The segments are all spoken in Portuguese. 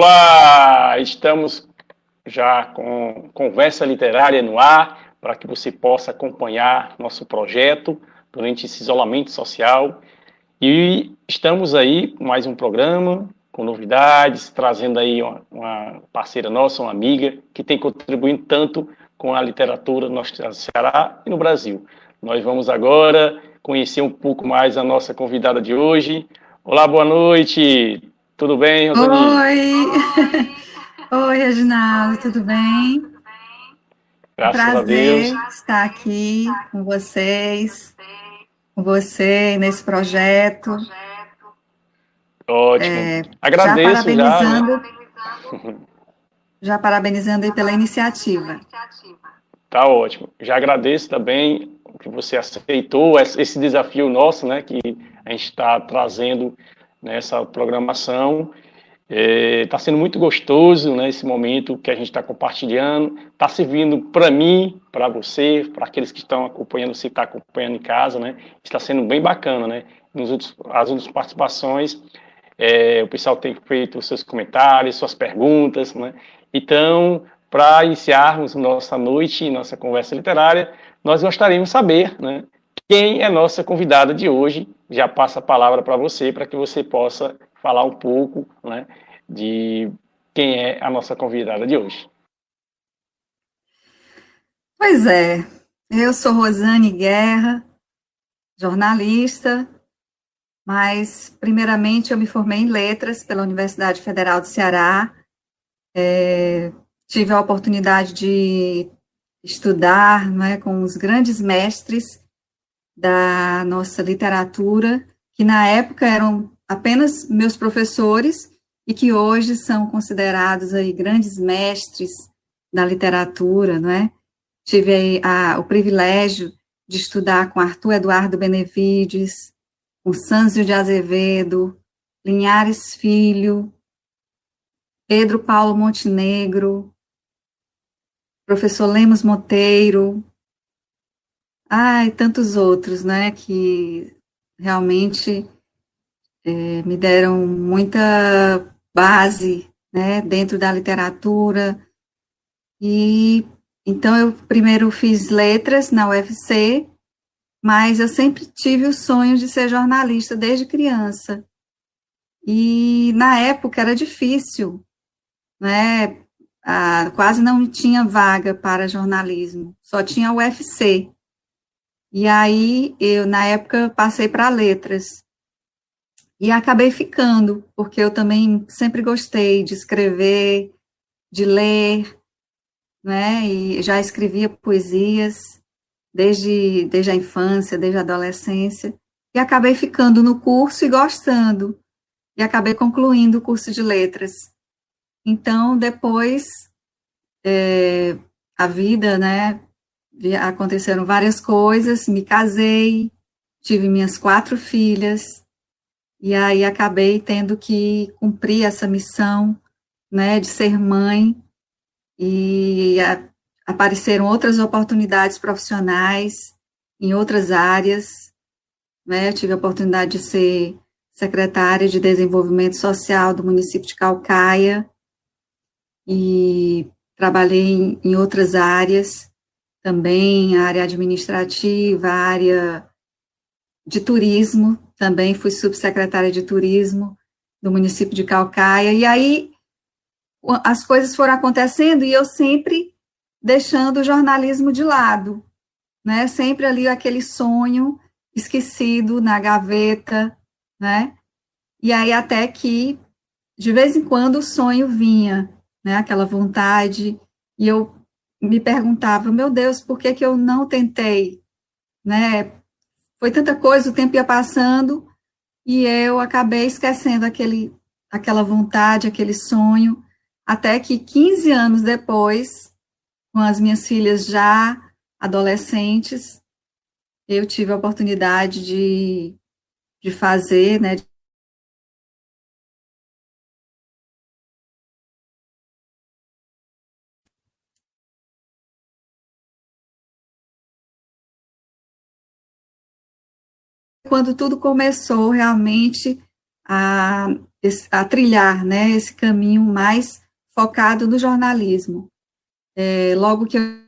Olá, estamos já com conversa literária no ar para que você possa acompanhar nosso projeto durante esse isolamento social. E estamos aí com mais um programa com novidades, trazendo aí uma, uma parceira nossa, uma amiga que tem contribuído tanto com a literatura no nosso Ceará e no Brasil. Nós vamos agora conhecer um pouco mais a nossa convidada de hoje. Olá, boa noite. Tudo bem, Rosani? Oi. Oi, Reginaldo, tudo bem? Graças Prazer a Deus. estar aqui com vocês, com você nesse projeto. Ótimo. É, Agradeço já. Parabenizando, já, já parabenizando aí pela iniciativa. Tá ótimo. Já agradeço também que você aceitou esse desafio nosso, né, que a gente está trazendo nessa programação. Está é, sendo muito gostoso né, esse momento que a gente está compartilhando. Está servindo para mim, para você, para aqueles que estão acompanhando, você está acompanhando em casa, né? Está sendo bem bacana, né? Nos outros, as outras participações, é, o pessoal tem feito seus comentários, suas perguntas, né? Então, para iniciarmos nossa noite, nossa conversa literária, nós gostaríamos de saber, né? Quem é nossa convidada de hoje? Já passa a palavra para você, para que você possa falar um pouco né, de quem é a nossa convidada de hoje. Pois é, eu sou Rosane Guerra, jornalista, mas primeiramente eu me formei em letras pela Universidade Federal do Ceará. É, tive a oportunidade de estudar né, com os grandes mestres da nossa literatura, que na época eram apenas meus professores e que hoje são considerados aí grandes mestres da literatura, não é? Tive a, o privilégio de estudar com Arthur Eduardo Benevides, com Sânzio de Azevedo, Linhares Filho, Pedro Paulo Montenegro, professor Lemos Monteiro, ai, tantos outros, né, que realmente é, me deram muita base, né, dentro da literatura, e então eu primeiro fiz letras na UFC, mas eu sempre tive o sonho de ser jornalista desde criança. E na época era difícil, né? Ah, quase não tinha vaga para jornalismo, só tinha UFC. E aí eu na época passei para letras. E acabei ficando, porque eu também sempre gostei de escrever, de ler, né? E já escrevia poesias desde, desde a infância, desde a adolescência, e acabei ficando no curso e gostando, e acabei concluindo o curso de letras. Então, depois, é, a vida, né, aconteceram várias coisas, me casei, tive minhas quatro filhas, e aí acabei tendo que cumprir essa missão, né, de ser mãe, e a, apareceram outras oportunidades profissionais em outras áreas, né, eu tive a oportunidade de ser secretária de Desenvolvimento Social do município de Calcaia, e trabalhei em, em outras áreas, também a área administrativa, a área de turismo, também fui subsecretária de turismo do município de Calcaia, e aí as coisas foram acontecendo e eu sempre deixando o jornalismo de lado, né? Sempre ali aquele sonho esquecido na gaveta, né? E aí até que de vez em quando o sonho vinha, né? Aquela vontade e eu me perguntava, meu Deus, por que que eu não tentei, né? Foi tanta coisa, o tempo ia passando e eu acabei esquecendo aquele aquela vontade, aquele sonho, até que 15 anos depois, com as minhas filhas já adolescentes, eu tive a oportunidade de, de fazer, né, quando tudo começou realmente a, a trilhar, né, esse caminho mais focado no jornalismo. É, logo que eu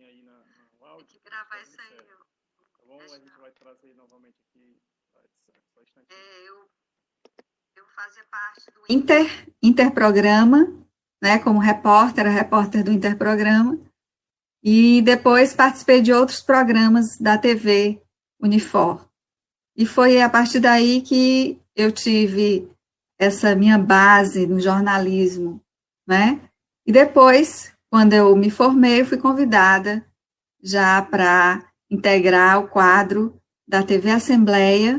aí na, no áudio. Tem que gravar isso aí. Tá bom? A gente vai trazer novamente aqui. É, eu, eu fazia parte do Inter, Interprograma, né, como repórter, repórter do Interprograma, e depois participei de outros programas da TV Unifor. E foi a partir daí que eu tive essa minha base no jornalismo, né? E depois, quando eu me formei, eu fui convidada já para integrar o quadro da TV Assembleia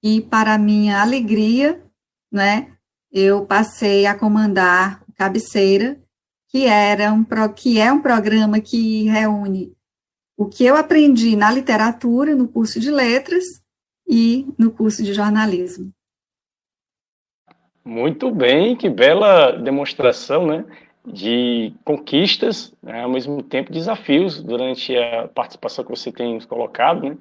e, para minha alegria, né, eu passei a comandar Cabeceira, que, era um, que é um programa que reúne o que eu aprendi na literatura, no curso de letras e no curso de jornalismo. Muito bem, que bela demonstração, né? De conquistas, né, ao mesmo tempo desafios durante a participação que você tem colocado, né?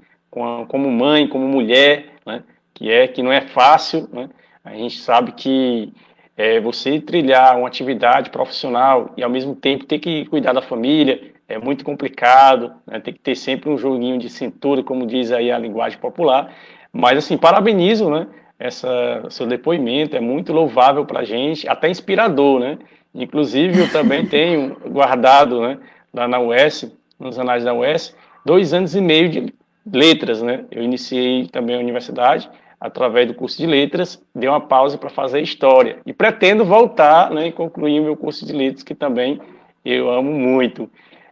Como mãe, como mulher, né? que é que não é fácil, né? A gente sabe que é, você trilhar uma atividade profissional e ao mesmo tempo ter que cuidar da família é muito complicado, né? tem que ter sempre um joguinho de cintura, como diz aí a linguagem popular. Mas assim, parabenizo, né? Essa seu depoimento é muito louvável para a gente, até inspirador, né? Inclusive eu também tenho guardado, né? Lá na UES, nos anais da UES, dois anos e meio de letras, né? Eu iniciei também a universidade através do curso de letras, dei uma pausa para fazer história. E pretendo voltar né, e concluir o meu curso de letras, que também eu amo muito.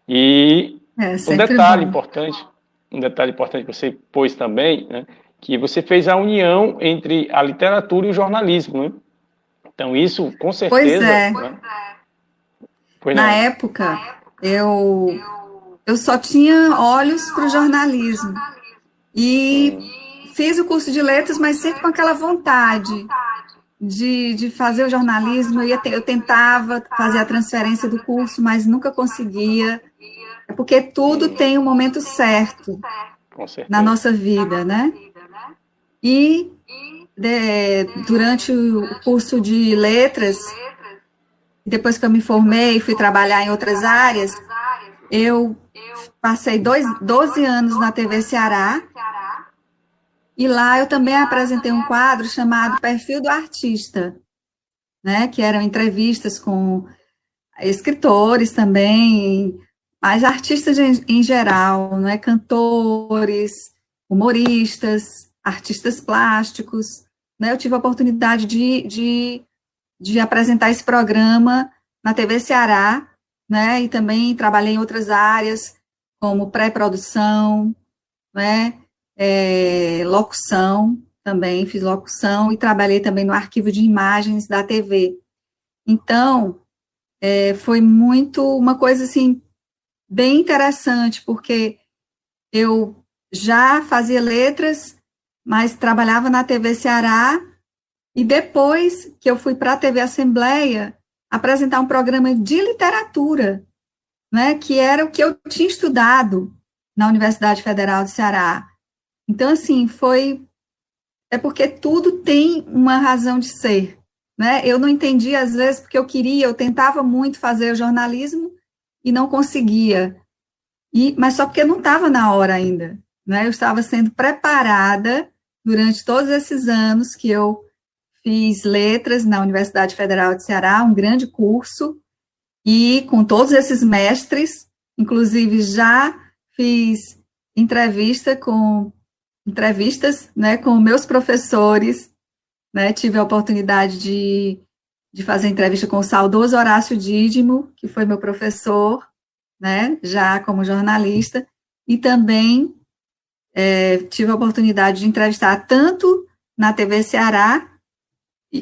E é, um detalhe bom. importante, um detalhe importante que você pôs também, né, que você fez a união entre a literatura e o jornalismo, né? Então isso, com certeza... Pois é. Né? Pois Na época, eu, eu só tinha olhos para o jornalismo. E fiz o curso de letras, mas sempre com aquela vontade de, de fazer o jornalismo. Eu, ia, eu tentava fazer a transferência do curso, mas nunca conseguia. É porque tudo tem um momento certo na nossa vida, né? E de, durante o curso de letras, depois que eu me formei, fui trabalhar em outras áreas, eu passei dois, 12 anos na TV Ceará, e lá eu também apresentei um quadro chamado Perfil do Artista, né, que eram entrevistas com escritores também, mas artistas em, geral, não é? Cantores, humoristas, artistas plásticos. Né, eu tive a oportunidade de, de, de apresentar esse programa na TV Ceará, né, e também trabalhei em outras áreas, como pré-produção, né, é, locução também, fiz locução e trabalhei também no arquivo de imagens da TV. Então, é, foi muito uma coisa assim bem interessante, porque eu já fazia letras, mas trabalhava na TV Ceará e depois que eu fui para a TV Assembleia apresentar um programa de literatura, né, que era o que eu tinha estudado na Universidade Federal do Ceará. Então, assim, foi. É porque tudo tem uma razão de ser. Né? Eu não entendi, às vezes, porque eu queria, eu tentava muito fazer jornalismo e não conseguia. E, mas só porque não estava na hora ainda. Né? Eu estava sendo preparada durante todos esses anos que eu fiz letras na Universidade Federal de Ceará, um grande curso, e com todos esses mestres, inclusive já fiz entrevista com entrevistas né, com meus professores, né, tive a oportunidade de, de fazer entrevista com o saudoso Horácio Dídimo, que foi meu professor, né, já como jornalista, e também é, tive a oportunidade de entrevistar tanto na TV Ceará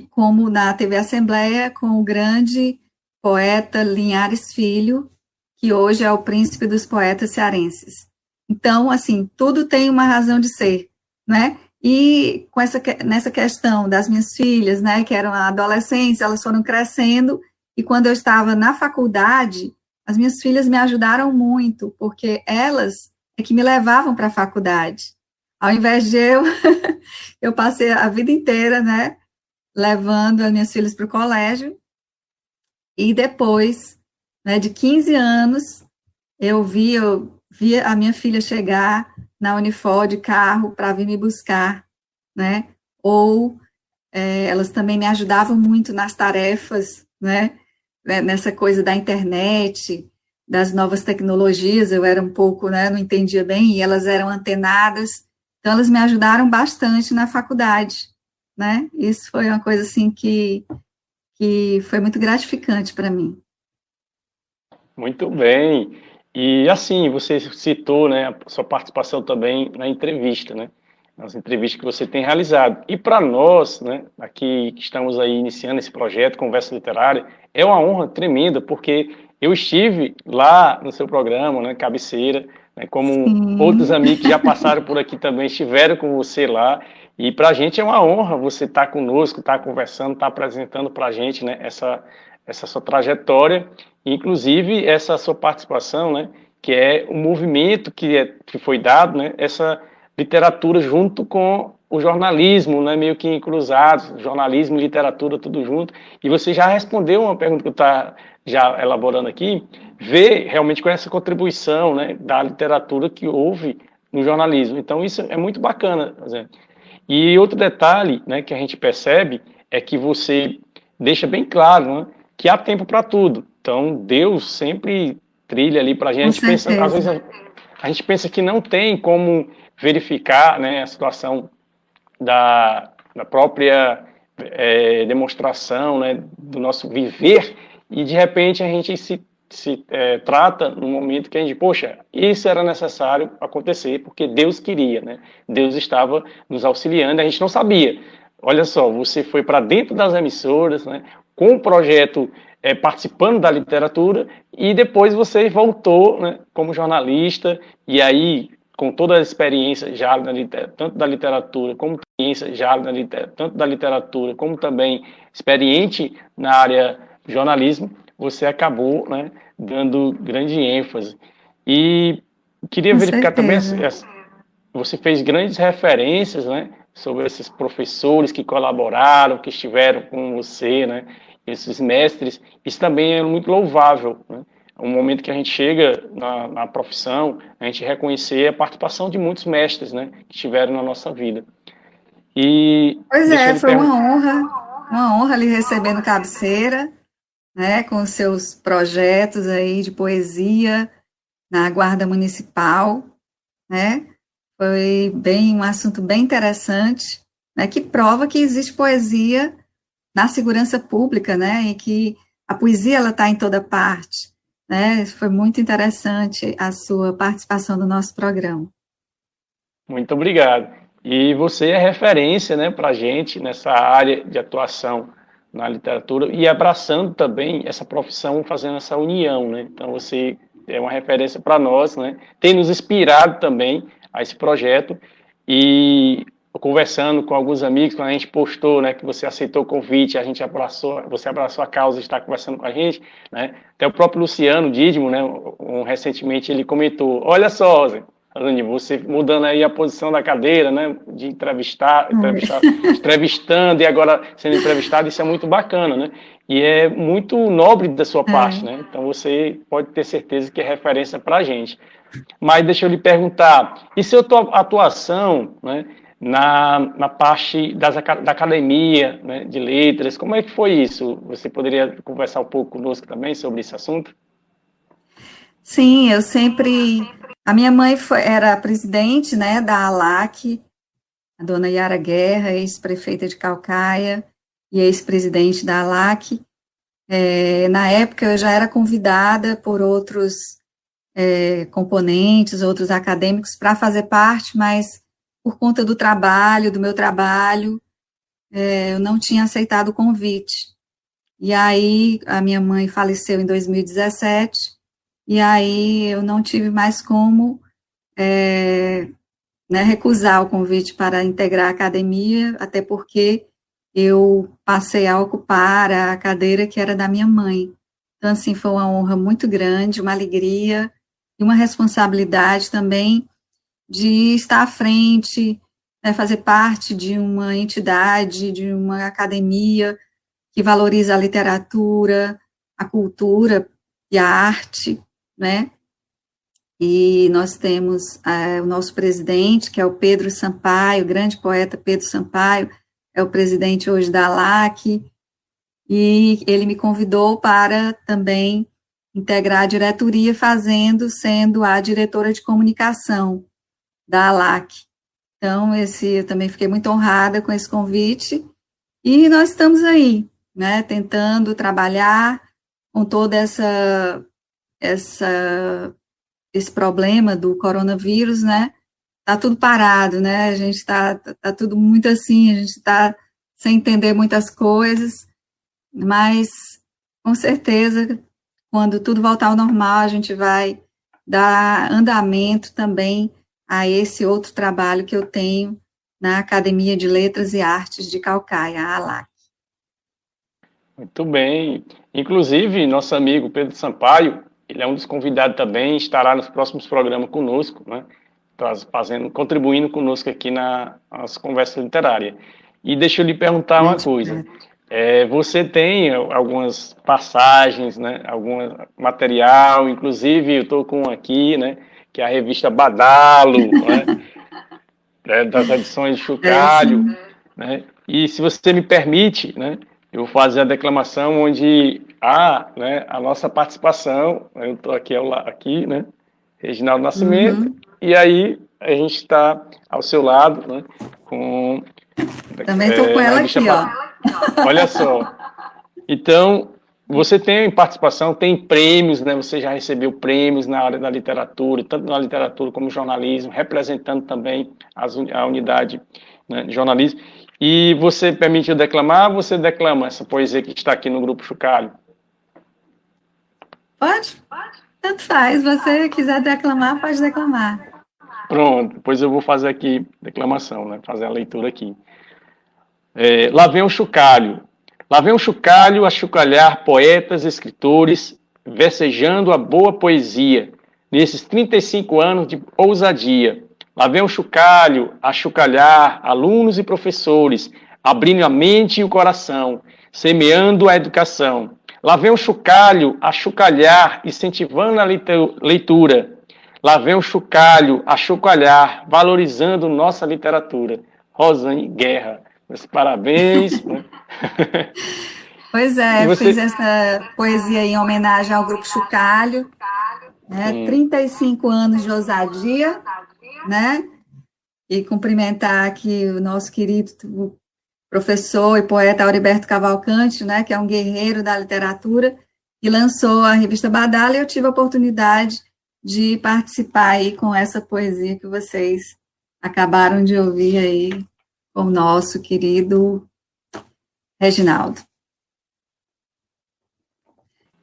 como na TV Assembleia com o grande poeta Linhares Filho, que hoje é o príncipe dos poetas cearenses. Então, assim, tudo tem uma razão de ser, né? E com essa, nessa questão das minhas filhas, né, que eram adolescentes, elas foram crescendo, e quando eu estava na faculdade, as minhas filhas me ajudaram muito, porque elas que me levavam para a faculdade. Ao invés de eu, eu passei a vida inteira, né, levando as minhas filhas para o colégio, e depois, né, de 15 anos, eu vi, eu vi a minha filha chegar na Unifor de carro para vir me buscar, né, ou é, elas também me ajudavam muito nas tarefas, né, né, nessa coisa da internet, das novas tecnologias, eu era um pouco, né, não entendia bem, e elas eram antenadas, então elas me ajudaram bastante na faculdade, né, isso foi uma coisa, assim, que, que foi muito gratificante para mim. Muito bem, e assim, você citou, né, a sua participação também na entrevista, né, nas entrevistas que você tem realizado. E para nós, né, aqui que estamos aí iniciando esse projeto Conversa Literária, é uma honra tremenda, porque eu estive lá no seu programa, né, Cabeceira, né, como Sim. outros amigos que já passaram por aqui também estiveram com você lá, e para a gente é uma honra você estar tá conosco, estar tá conversando, estar tá apresentando para a gente né, essa, essa sua trajetória, inclusive essa sua participação, né, que é o movimento que, é, que foi dado, né, essa literatura junto com o jornalismo, né, meio que cruzados, jornalismo e literatura tudo junto. E você já respondeu uma pergunta que eu estou já elaborando aqui, ver realmente com essa contribuição né, da literatura que houve no jornalismo. Então isso é muito bacana. E outro detalhe né, que a gente percebe é que você deixa bem claro né, que há tempo para tudo. Então Deus sempre trilha ali para a gente. Pensa, às vezes a, a gente pensa que não tem como verificar né, a situação da, da própria é, demonstração né, do nosso viver e de repente a gente se, se é, trata no momento que a gente, poxa, isso era necessário acontecer porque Deus queria, né? Deus estava nos auxiliando, a gente não sabia. Olha só, você foi para dentro das emissoras, né, com o projeto é, participando da literatura e depois você voltou né, como jornalista e aí com toda a experiência já na tanto da literatura como experiência já na tanto da literatura como também experiente na área jornalismo, você acabou né, dando grande ênfase. E queria com verificar certeza. também, você fez grandes referências né, sobre esses professores que colaboraram, que estiveram com você, né, esses mestres. Isso também é muito louvável. Né? Um momento que a gente chega na, na, profissão, a gente reconhecer a participação de muitos mestres, né, que estiveram na nossa vida. E pois é, foi uma honra, uma honra lhe receber no cabeceira, né, com seus projetos aí de poesia na guarda municipal, né? Foi bem um assunto bem interessante, né, que prova que existe poesia na segurança pública, né, e que a poesia ela está em toda parte. Né? Foi muito interessante a sua participação no nosso programa. Muito obrigado. E você é referência né, para a gente nessa área de atuação na literatura e abraçando também essa profissão, fazendo essa união. Né? Então, você é uma referência para nós, né? tem nos inspirado também a esse projeto. E conversando com alguns amigos, quando a gente postou, né, que você aceitou o convite, a gente abraçou, você abraçou a causa de estar conversando com a gente, né, até o próprio Luciano Didimo, né, um, recentemente ele comentou, olha só, Zé, você mudando aí a posição da cadeira, né, de entrevistar, entrevistar entrevistando e agora sendo entrevistado, isso é muito bacana, né, e é muito nobre da sua é. parte, né, então você pode ter certeza que é referência para a gente. Mas deixa eu lhe perguntar, e se a tua atuação, né, na, na parte das, da academia né, de letras. Como é que foi isso? Você poderia conversar um pouco conosco também sobre esse assunto? Sim, eu sempre. A minha mãe foi, era presidente né, da ALAC, a dona Yara Guerra, ex-prefeita de Calcaia e ex-presidente da ALAC. É, na época eu já era convidada por outros é, componentes, outros acadêmicos, para fazer parte, mas por conta do trabalho, do meu trabalho, é, eu não tinha aceitado o convite. E aí, a minha mãe faleceu em 2017, e aí eu não tive mais como é, né, recusar o convite para integrar a academia, até porque eu passei a ocupar a cadeira que era da minha mãe. Então, assim, foi uma honra muito grande, uma alegria e uma responsabilidade também de estar à frente, né, fazer parte de uma entidade, de uma academia que valoriza a literatura, a cultura e a arte, né? E nós temos é, o nosso presidente, que é o Pedro Sampaio, o grande poeta Pedro Sampaio, é o presidente hoje da ALAC, e ele me convidou para também integrar a diretoria, fazendo, sendo a diretora de comunicação da ALAC. Então, esse, eu também fiquei muito honrada com esse convite, e nós estamos aí, né, tentando trabalhar com toda essa, essa, esse problema do coronavírus, né, tá tudo parado, né? A gente está tá tudo muito assim, a gente está sem entender muitas coisas, mas com certeza, quando tudo voltar ao normal, a gente vai dar andamento também a esse outro trabalho que eu tenho na Academia de Letras e Artes de Calcaia, a ALAC. Muito bem. Inclusive, nosso amigo Pedro Sampaio, ele é um dos convidados também, estará nos próximos programas conosco, né? fazendo, contribuindo conosco aqui na, nas conversas literárias. E deixa eu lhe perguntar uma coisa. É, você tem algumas passagens, né, algum material, inclusive eu estou com um aqui, né, que é a revista Badalo, né, das edições de Chucalho, né, e se você me permite, né, eu vou fazer a declamação onde há né, a nossa participação, eu estou aqui, aqui, né, Reginaldo Nascimento, uhum. E aí a gente está ao seu lado, né? Com também estou é, com ela aqui, ó. Olha só. Então, você tem participação, tem prêmios, né? Você já recebeu prêmios na área da literatura, tanto na literatura como jornalismo, representando também as, a unidade né, de jornalismo. E você permitiu declamar, você declama essa poesia que está aqui no Grupo Chucalho? Pode, pode. Tanto faz, você quiser declamar, pode declamar. Pronto, depois eu vou fazer aqui declamação, né? Fazer a leitura aqui. É, lá vem o chocalho. Lá vem o chocalho a chocalhar poetas, escritores, versejando a boa poesia, nesses 35 anos de ousadia. Lá vem o chocalho a chocalhar alunos e professores, abrindo a mente e o coração, semeando a educação. Lá vem o chocalho a chocalhar, incentivando a leitura, Lá vem o chocalho a chocalhar, valorizando nossa literatura. Rosane Guerra. Meus parabéns. Pois é, você... fiz essa poesia em homenagem ao Grupo Chocalho. Né? Hum. 35 anos de ousadia, né? E cumprimentar aqui o nosso querido professor e poeta Auriberto Cavalcante, né? Que é um guerreiro da literatura, e lançou a revista Badala, e eu tive a oportunidade de participar aí com essa poesia que vocês acabaram de ouvir aí com o nosso querido Reginaldo.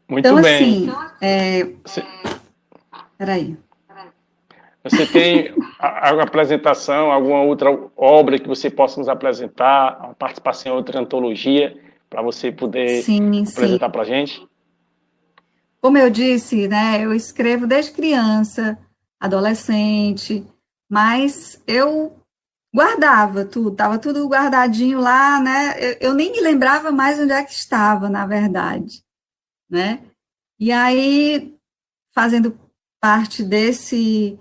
Muito então, bem. Assim, é... Você... Peraí. Você tem alguma apresentação, alguma outra obra que você possa nos apresentar, uma participação em outra antologia, para você poder sim, apresentar para a gente? Como eu disse, né, eu escrevo desde criança, adolescente, mas eu guardava tudo, estava tudo guardadinho lá, né? Eu, eu, nem me lembrava mais onde é que estava, na verdade, né? E aí, fazendo parte desse,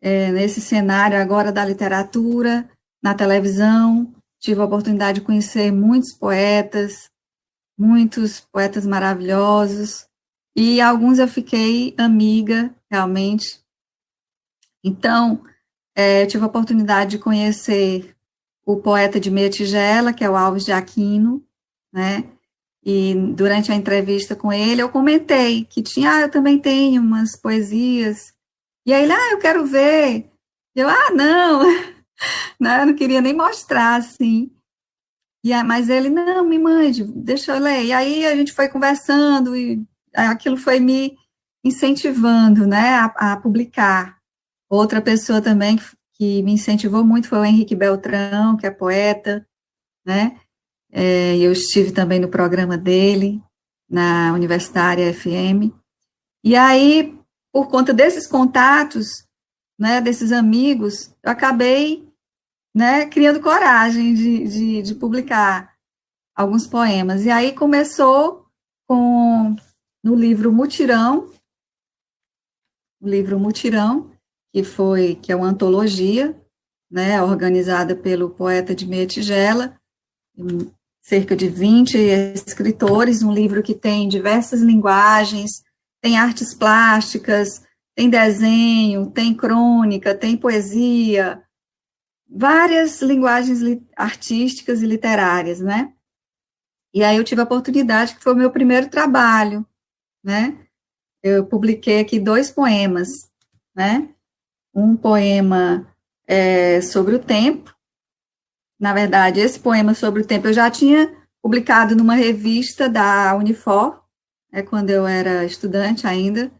é, nesse cenário agora da literatura, na televisão, tive a oportunidade de conhecer muitos poetas, muitos poetas maravilhosos, e alguns eu fiquei amiga, realmente. Então, é, tive a oportunidade de conhecer o poeta de meia tigela, que é o Alves de Aquino, né? E durante a entrevista com ele, eu comentei que tinha, ah, eu também tenho umas poesias. E aí ele, ah, eu quero ver. Eu, ah, não, não, eu não queria nem mostrar, assim. E, mas ele, não, me mande, deixa eu ler. E aí a gente foi conversando e aquilo foi me incentivando, né, a, a publicar. Outra pessoa também que, me incentivou muito foi o Henrique Beltrão, que é poeta, né? É, eu estive também no programa dele, na Universitária FM. E aí, por conta desses contatos, né, desses amigos, eu acabei né, criando coragem de, de, de publicar alguns poemas. E aí começou com no livro Mutirão, o livro Mutirão, que foi que é uma antologia, né, organizada pelo poeta de Meia Tigela, cerca de 20 escritores, um livro que tem diversas linguagens, tem artes plásticas, tem desenho, tem crônica, tem poesia, várias linguagens artísticas e literárias, né? E aí eu tive a oportunidade, que foi o meu primeiro trabalho, né? Eu publiquei aqui dois poemas, né? Um poema é, sobre o tempo. Na verdade, esse poema sobre o tempo eu já tinha publicado numa revista da Unifor, né, quando eu era estudante ainda.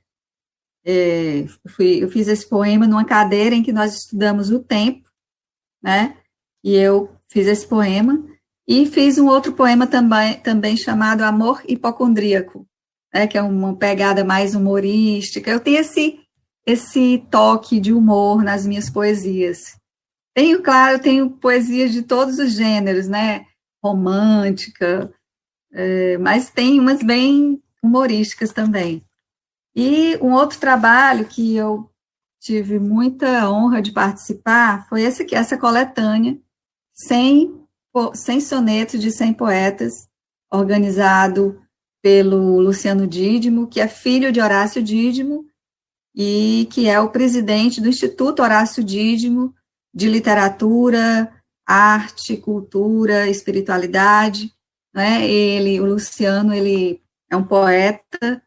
É, eu, fui, eu fiz esse poema numa cadeira em que nós estudamos o tempo, né? E eu fiz esse poema e fiz um outro poema também, também chamado Amor Hipocondríaco, né, que é uma pegada mais humorística. Eu tenho esse, esse toque de humor nas minhas poesias. Tenho, claro, tenho poesias de todos os gêneros, né? Romântica, é, mas tem umas bem humorísticas também. E um outro trabalho que eu tive muita honra de participar foi esse aqui, essa coletânea, 100, 100 sonetos de 100 poetas, organizado pelo Luciano Dídimo, que é filho de Horácio Dídimo, e que é o presidente do Instituto Horácio Dídimo de Literatura, Arte, Cultura, Espiritualidade, né? Ele, o Luciano, ele é um poeta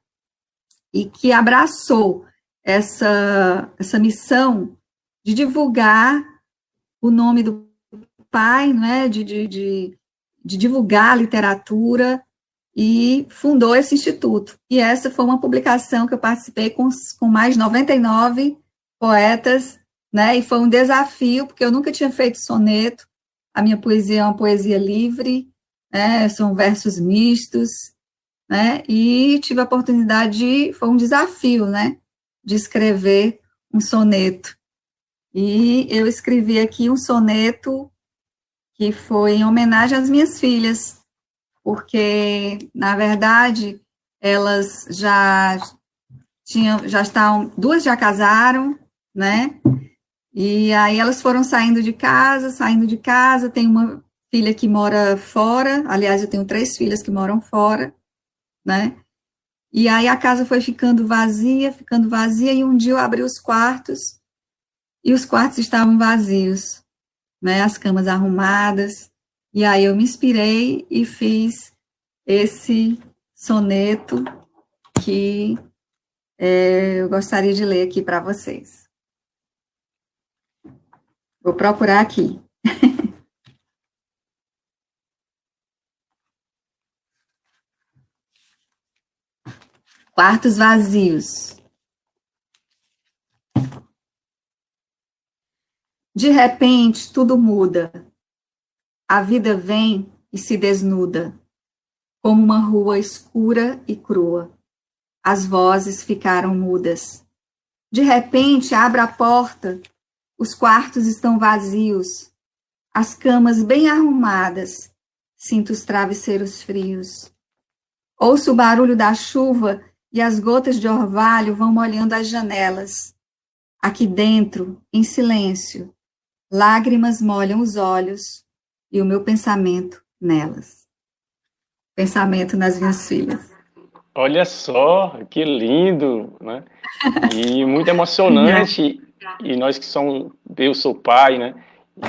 e que abraçou essa, essa missão de divulgar o nome do pai, né, de, de, de, de divulgar a literatura e fundou esse instituto. E essa foi uma publicação que eu participei com, com mais de 99 poetas, né, e foi um desafio, porque eu nunca tinha feito soneto, a minha poesia é uma poesia livre, né, são versos mistos, né, e tive a oportunidade de, foi um desafio, né, de escrever um soneto. E eu escrevi aqui um soneto que foi em homenagem às minhas filhas, porque, na verdade, elas já tinham, já estão, duas já casaram, né? E aí elas foram saindo de casa, saindo de casa, tem uma filha que mora fora, aliás, eu tenho três filhas que moram fora, né? E aí a casa foi ficando vazia, ficando vazia, e um dia eu abri os quartos e os quartos estavam vazios, né? As camas arrumadas. E aí eu me inspirei e fiz esse soneto que é, eu gostaria de ler aqui para vocês. Vou procurar aqui. Quartos vazios. De repente, tudo muda. A vida vem e se desnuda, como uma rua escura e crua. As vozes ficaram mudas. De repente, abre a porta, os quartos estão vazios, as camas bem arrumadas, sinto os travesseiros frios. Ouço o barulho da chuva e as gotas de orvalho vão molhando as janelas. Aqui dentro, em silêncio, lágrimas molham os olhos e o meu pensamento nelas. Pensamento nas minhas filhas. Olha só, que lindo, né? E muito emocionante. e nós que somos, eu sou pai, né?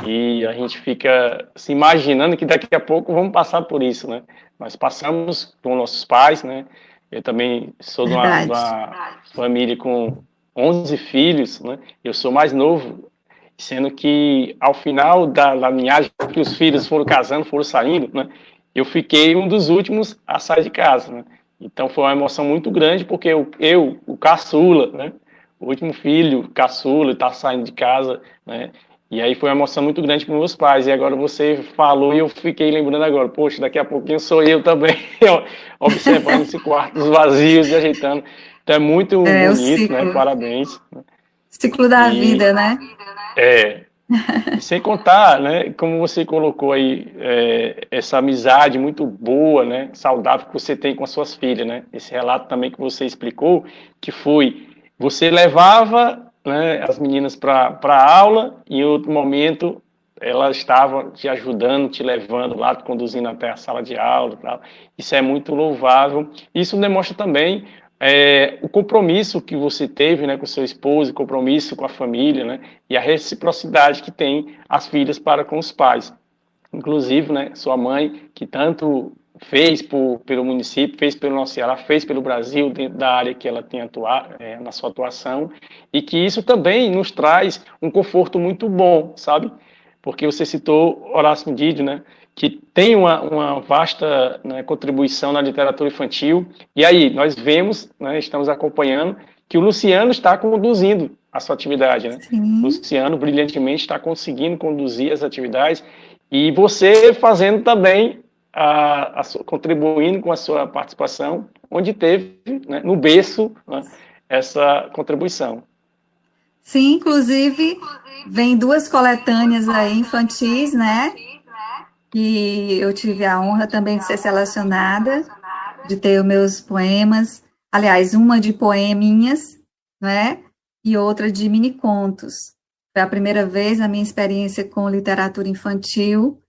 E a gente fica se imaginando que daqui a pouco vamos passar por isso, né? Nós passamos com nossos pais, né? Eu também sou de uma, uma, família com 11 filhos, né? Eu sou mais novo, sendo que ao final da, da linhagem que os filhos foram casando, foram saindo, né? Eu fiquei um dos últimos a sair de casa, né? Então foi uma emoção muito grande porque eu, eu o caçula, né? O último filho, caçula, está saindo de casa, né? E aí foi uma emoção muito grande para meus pais. E agora você falou e eu fiquei lembrando agora, poxa, daqui a pouquinho sou eu também, observando esse quartos vazios e ajeitando. Então é muito é, bonito, né? Parabéns. Ciclo da e, vida, né? É. sem contar, né, como você colocou aí, é, essa amizade muito boa, né, saudável que você tem com as suas filhas, né? Esse relato também que você explicou, que foi, você levava né, as meninas para a aula, e em outro momento ela estava te ajudando, te levando lá, te conduzindo até a sala de aula. Tal. Isso é muito louvável. Isso demonstra também é, o compromisso que você teve né, com seu esposo, compromisso com a família, né, e a reciprocidade que tem as filhas para com os pais. Inclusive, né, sua mãe, que tanto fez por, pelo município, fez pelo nosso Ceará, fez pelo Brasil, dentro da área que ela tem atuar, é, na sua atuação, e que isso também nos traz um conforto muito bom, sabe? Porque você citou Horácio Medídio, né? Que tem uma, uma vasta né, contribuição na literatura infantil, e aí nós vemos, né, estamos acompanhando, que o Luciano está conduzindo a sua atividade, né? Sim. Luciano brilhantemente está conseguindo conduzir as atividades, e você fazendo também a, a, contribuindo com a sua participação, onde teve, né, no berço, né, essa contribuição. Sim, inclusive, vem duas coletâneas aí infantis, né? E eu tive a honra também de ser selecionada, de ter os meus poemas, aliás, uma de poeminhas, né? E outra de mini contos. Foi a primeira vez a minha experiência com literatura infantil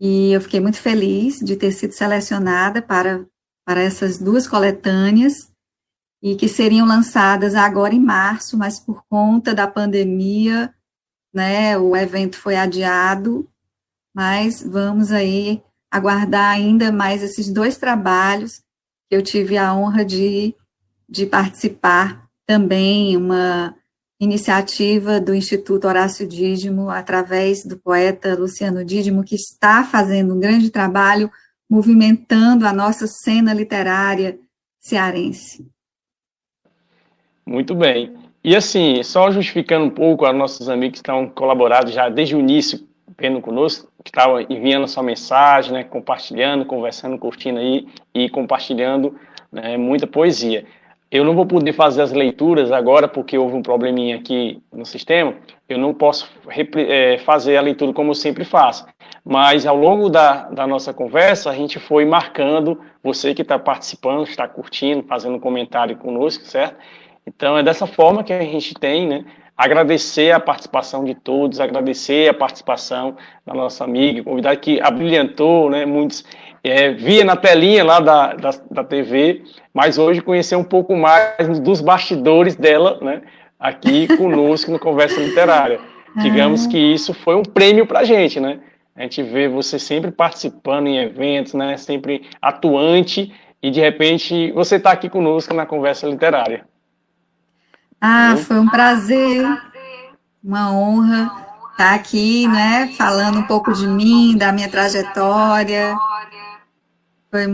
e eu fiquei muito feliz de ter sido selecionada para, para essas duas coletâneas, e que seriam lançadas agora em março, mas por conta da pandemia, né, o evento foi adiado, mas vamos aí aguardar ainda mais esses dois trabalhos que eu tive a honra de, de participar também, uma iniciativa do Instituto Horácio Dídimo, através do poeta Luciano Dídimo, que está fazendo um grande trabalho movimentando a nossa cena literária cearense. Muito bem. E assim, só justificando um pouco nossos amigos que estão colaborando já desde o início, vendo conosco, que estavam enviando sua mensagem, né, compartilhando, conversando, curtindo aí e compartilhando né, muita poesia. Eu não vou poder fazer as leituras agora porque houve um probleminha aqui no sistema. Eu não posso é, fazer a leitura como eu sempre faço. Mas ao longo da, da nossa conversa, a gente foi marcando você que está participando, está curtindo, fazendo comentário conosco, certo? Então é dessa forma que a gente tem, né? Agradecer a participação de todos, agradecer a participação da nossa amiga, convidada que abrilhantou, né? Muitos é, via na telinha lá da, da, da, TV, mas hoje conhecer um pouco mais dos bastidores dela, né, aqui conosco no Conversa Literária. Digamos que isso foi um prêmio para a gente, né? A gente vê você sempre participando em eventos, né, sempre atuante, e de repente você está aqui conosco na Conversa Literária. Ah, foi um prazer, uma honra estar aqui, né, falando um pouco de mim, da minha trajetória, foi,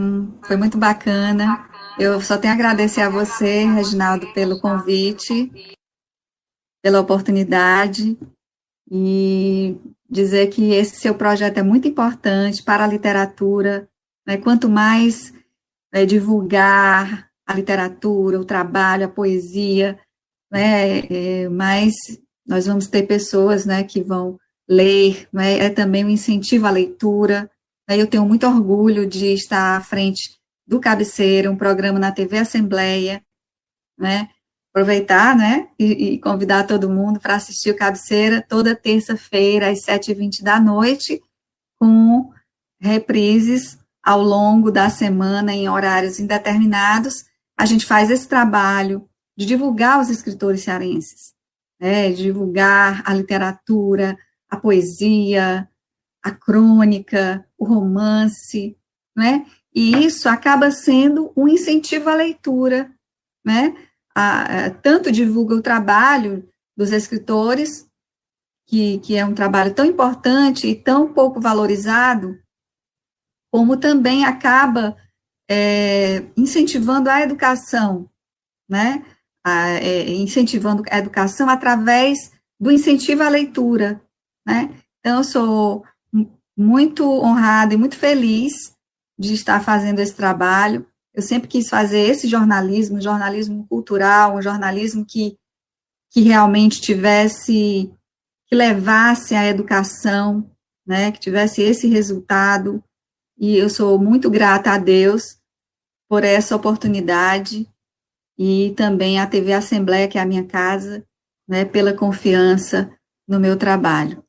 foi muito bacana. Eu só tenho a agradecer a você, Reginaldo, pelo convite, pela oportunidade e dizer que esse seu projeto é muito importante para a literatura. Né? Quanto mais é, divulgar a literatura, o trabalho, a poesia, né, é, mais nós vamos ter pessoas né, que vão ler, né, é também um incentivo à leitura, eu tenho muito orgulho de estar à frente do Cabeceira, um programa na TV Assembleia, né? Aproveitar, né, e, e convidar todo mundo para assistir o Cabeceira toda terça-feira às 7h20 da noite, com reprises ao longo da semana em horários indeterminados. A gente faz esse trabalho de divulgar os escritores cearenses, né, divulgar a literatura, a poesia, a crônica, o romance, né? E isso acaba sendo um incentivo à leitura, né? A, a, tanto divulga o trabalho dos escritores, que, que é um trabalho tão importante e tão pouco valorizado, como também acaba é, incentivando a educação, né? A, é, incentivando a educação através do incentivo à leitura, né? Então, eu sou muito honrada e muito feliz de estar fazendo esse trabalho. Eu sempre quis fazer esse jornalismo, jornalismo cultural, um jornalismo que, que realmente tivesse, que levasse a educação, né, que tivesse esse resultado. E eu sou muito grata a Deus por essa oportunidade e também a TV Assembleia, que é a minha casa, né, pela confiança no meu trabalho.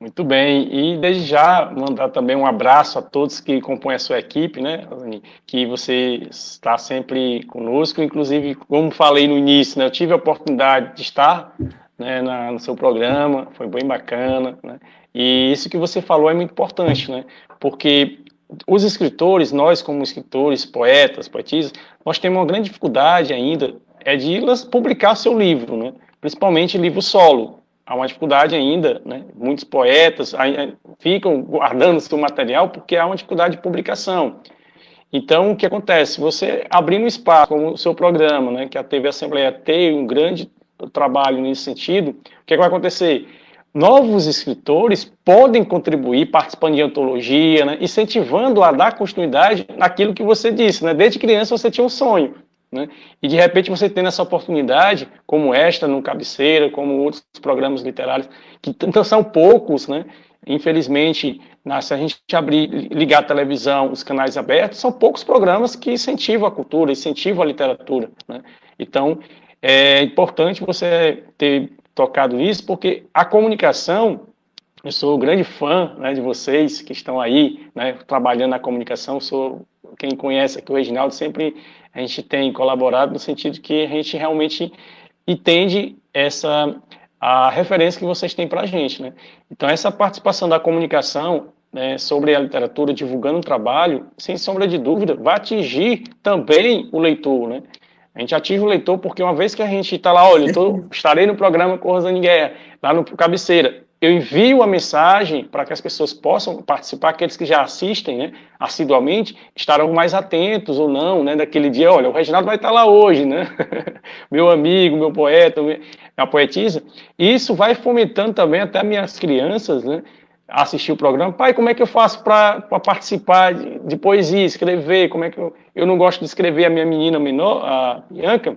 Muito bem, e desde já mandar também um abraço a todos que compõem a sua equipe, né, que você está sempre conosco, inclusive, como falei no início, né, eu tive a oportunidade de estar né, na, no seu programa, foi bem bacana, né, e isso que você falou é muito importante, né, porque os escritores, nós como escritores, poetas, poetisas, nós temos uma grande dificuldade ainda é de publicar seu livro, né, principalmente livro solo, há uma dificuldade ainda, né? Muitos poetas ficam guardando seu material porque há uma dificuldade de publicação. Então, o que acontece? Você abrindo espaço, como o seu programa, né, que a TV Assembleia tem um grande trabalho nesse sentido, o que, é que vai acontecer? Novos escritores podem contribuir participando de antologia, né, incentivando a dar continuidade naquilo que você disse. Né? Desde criança você tinha um sonho. Né? E de repente você tendo essa oportunidade, como esta no Cabeceira, como outros programas literários, que então são poucos, né? Infelizmente, se a gente abrir, ligar a televisão, os canais abertos, são poucos programas que incentivam a cultura, incentivam a literatura. Né? Então, é importante você ter tocado isso, porque a comunicação, eu sou grande fã né, de vocês que estão aí, né, trabalhando na comunicação, sou quem conhece aqui o Reginaldo sempre a gente tem colaborado no sentido que a gente realmente entende essa a referência que vocês têm para a gente, né? Então essa participação da comunicação né, sobre a literatura, divulgando o trabalho, sem sombra de dúvida, vai atingir também o leitor, né? A gente atinge o leitor porque uma vez que a gente está lá, olha, eu tô, estarei no programa com Rosane Guerra, lá no Cabeceira, eu envio a mensagem para que as pessoas possam participar, aqueles que já assistem né, assiduamente, estarão mais atentos ou não, né, daquele dia, olha, o Reginaldo vai estar lá hoje, né, meu amigo, meu poeta, minha poetisa, e isso vai fomentando também até minhas crianças, né, assistir o programa, pai, como é que eu faço para participar de, de, poesia, escrever, como é que eu, eu não gosto de escrever, a minha menina menor, a Bianca,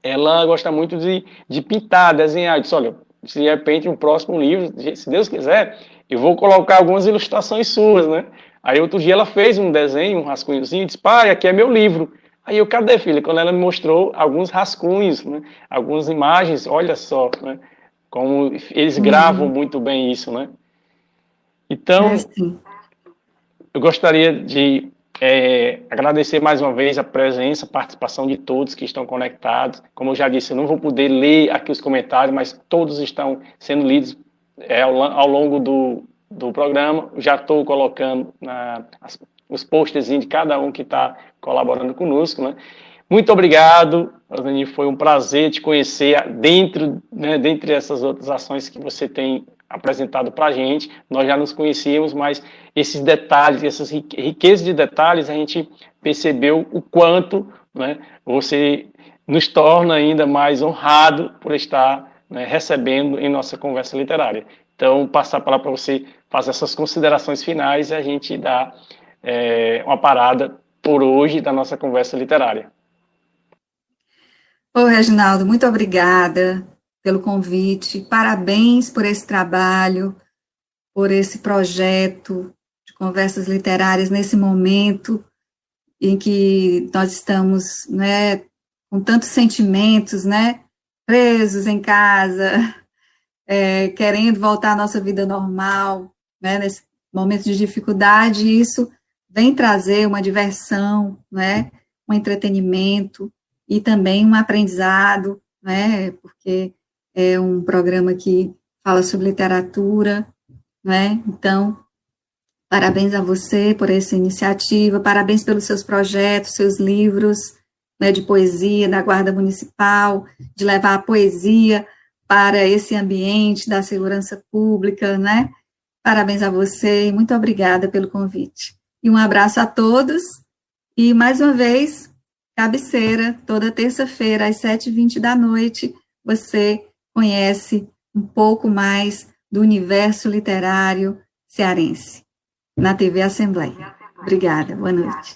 ela gosta muito de, de pintar, desenhar, eu disse, olha, de repente, no próximo livro, se Deus quiser, eu vou colocar algumas ilustrações suas, né? Aí outro dia ela fez um desenho, um rascunhozinho, e disse, pai, aqui é meu livro. Aí eu, cadê, filha? Quando ela me mostrou alguns rascunhos, né? Algumas imagens, olha só, né? Como eles gravam uhum. muito bem isso, né? Então, é eu gostaria de é, agradecer mais uma vez a presença, a participação de todos que estão conectados. Como eu já disse, eu não vou poder ler aqui os comentários, mas todos estão sendo lidos é, ao, ao, longo do, do programa. Já estou colocando na, as, os posts de cada um que está colaborando conosco. Né? Muito obrigado, Rosani, foi um prazer te conhecer dentro, né, dentre essas outras ações que você tem apresentado para a gente. Nós já nos conhecíamos, mas esses detalhes, essas riquezas de detalhes, a gente percebeu o quanto né, você nos torna ainda mais honrado por estar né, recebendo em nossa conversa literária. Então, passar a palavra para você fazer essas considerações finais e a gente dá é, uma parada por hoje da nossa conversa literária. Ô, Reginaldo, muito obrigada pelo convite. Parabéns por esse trabalho, por esse projeto de conversas literárias nesse momento em que nós estamos, né, com tantos sentimentos, né, presos em casa, é, querendo voltar à nossa vida normal, né, nesse momento de dificuldade, isso vem trazer uma diversão, né, um entretenimento e também um aprendizado, né, porque é um programa que fala sobre literatura, né? Então, parabéns a você por essa iniciativa, parabéns pelos seus projetos, seus livros né, de poesia da Guarda Municipal, de levar a poesia para esse ambiente da segurança pública, né? Parabéns a você e muito obrigada pelo convite. E um abraço a todos. E mais uma vez, cabeceira, toda terça-feira, às 7h20 da noite, você conhece um pouco mais do universo literário cearense, na TV Assembleia. Obrigada, boa noite.